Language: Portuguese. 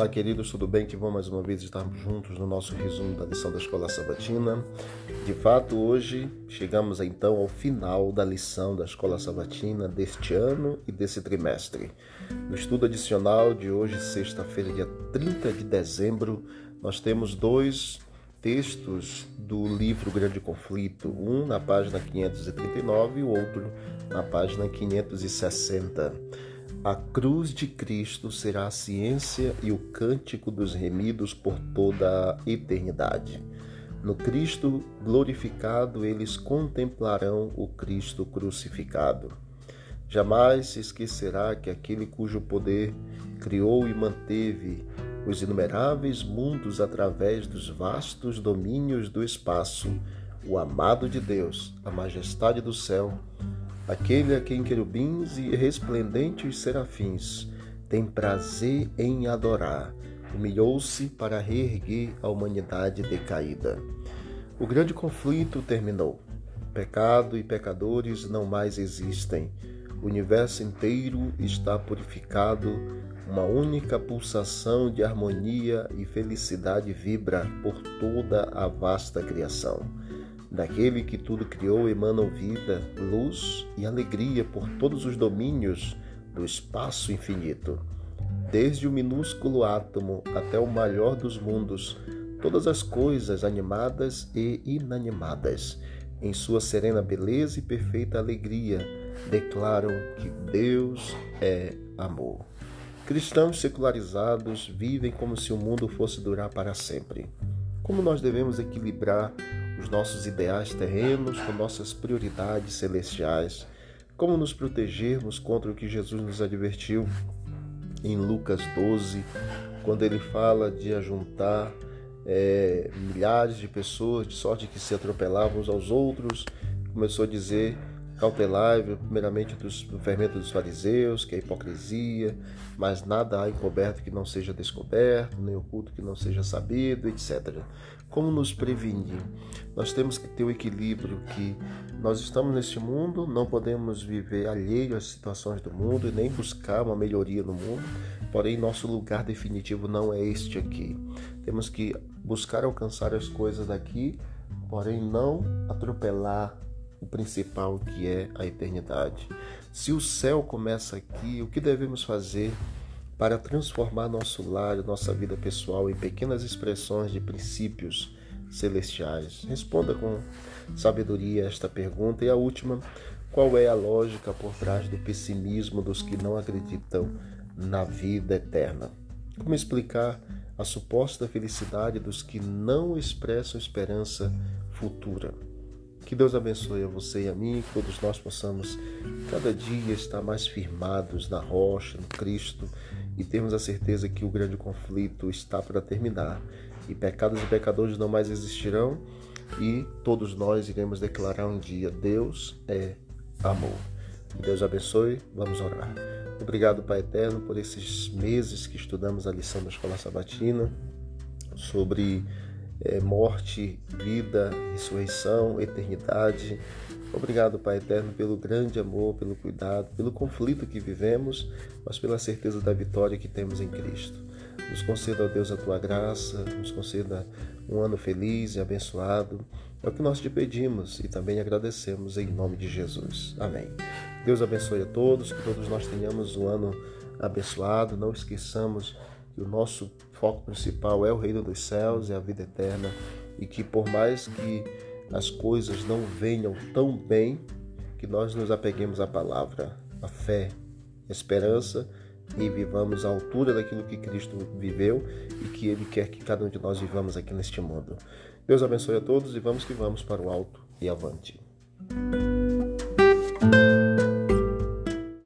Olá, queridos, tudo bem? Que bom mais uma vez estarmos juntos no nosso resumo da lição da Escola Sabatina. De fato, hoje chegamos então ao final da lição da Escola Sabatina deste ano e desse trimestre. No estudo adicional de hoje, sexta-feira, dia 30 de dezembro, nós temos dois textos do livro Grande Conflito, um na página 539 e o outro na página 560. A cruz de Cristo será a ciência e o cântico dos remidos por toda a eternidade. No Cristo glorificado, eles contemplarão o Cristo crucificado. Jamais se esquecerá que aquele cujo poder criou e manteve os inumeráveis mundos através dos vastos domínios do espaço, o amado de Deus, a majestade do céu, aquele a quem querubins e resplendentes serafins têm prazer em adorar, humilhou-se para reerguer a humanidade decaída. O grande conflito terminou. Pecado e pecadores não mais existem. O universo inteiro está purificado. Uma única pulsação de harmonia e felicidade vibra por toda a vasta criação. Daquele que tudo criou emanam vida, luz e alegria por todos os domínios do espaço infinito. Desde o minúsculo átomo até o maior dos mundos, todas as coisas animadas e inanimadas, em sua serena beleza e perfeita alegria, declaram que Deus é amor. Cristãos secularizados vivem como se o mundo fosse durar para sempre. Como nós devemos equilibrar os nossos ideais terrenos com nossas prioridades celestiais. Como nos protegermos contra o que Jesus nos advertiu em Lucas 12, quando ele fala de ajuntar é, milhares de pessoas, de sorte que se atropelavam uns aos outros, começou a dizer cautelai primeiramente dos, do fermento dos fariseus, que é a hipocrisia, mas nada há encoberto que não seja descoberto, nem oculto que não seja sabido, etc. Como nos prevenir? Nós temos que ter o equilíbrio que nós estamos neste mundo, não podemos viver alheio às situações do mundo e nem buscar uma melhoria no mundo, porém nosso lugar definitivo não é este aqui. Temos que buscar alcançar as coisas daqui, porém não atropelar o principal que é a eternidade. Se o céu começa aqui, o que devemos fazer para transformar nosso lar, nossa vida pessoal em pequenas expressões de princípios celestiais? Responda com sabedoria esta pergunta. E a última, qual é a lógica por trás do pessimismo dos que não acreditam na vida eterna? Como explicar a suposta felicidade dos que não expressam esperança futura? Que Deus abençoe a você e a mim, que todos nós possamos cada dia estar mais firmados na rocha, no Cristo e termos a certeza que o grande conflito está para terminar e pecados e pecadores não mais existirão e todos nós iremos declarar um dia: Deus é amor. Que Deus abençoe. Vamos orar. Obrigado, Pai Eterno, por esses meses que estudamos a lição da Escola Sabatina sobre é, morte, vida, ressurreição, eternidade. Obrigado, Pai Eterno, pelo grande amor, pelo cuidado, pelo conflito que vivemos, mas pela certeza da vitória que temos em Cristo. Nos conceda, ó Deus, a tua graça, nos conceda um ano feliz e abençoado. É o que nós te pedimos e também agradecemos em nome de Jesus. Amém. Deus abençoe a todos, que todos nós tenhamos um ano abençoado. Não esqueçamos que o nosso foco principal é o reino dos céus, é a vida eterna e que por mais que as coisas não venham tão bem, que nós nos apeguemos à palavra, à fé, à esperança e vivamos à altura daquilo que Cristo viveu e que Ele quer que cada um de nós vivamos aqui neste mundo. Deus abençoe a todos e vamos que vamos para o alto e avante.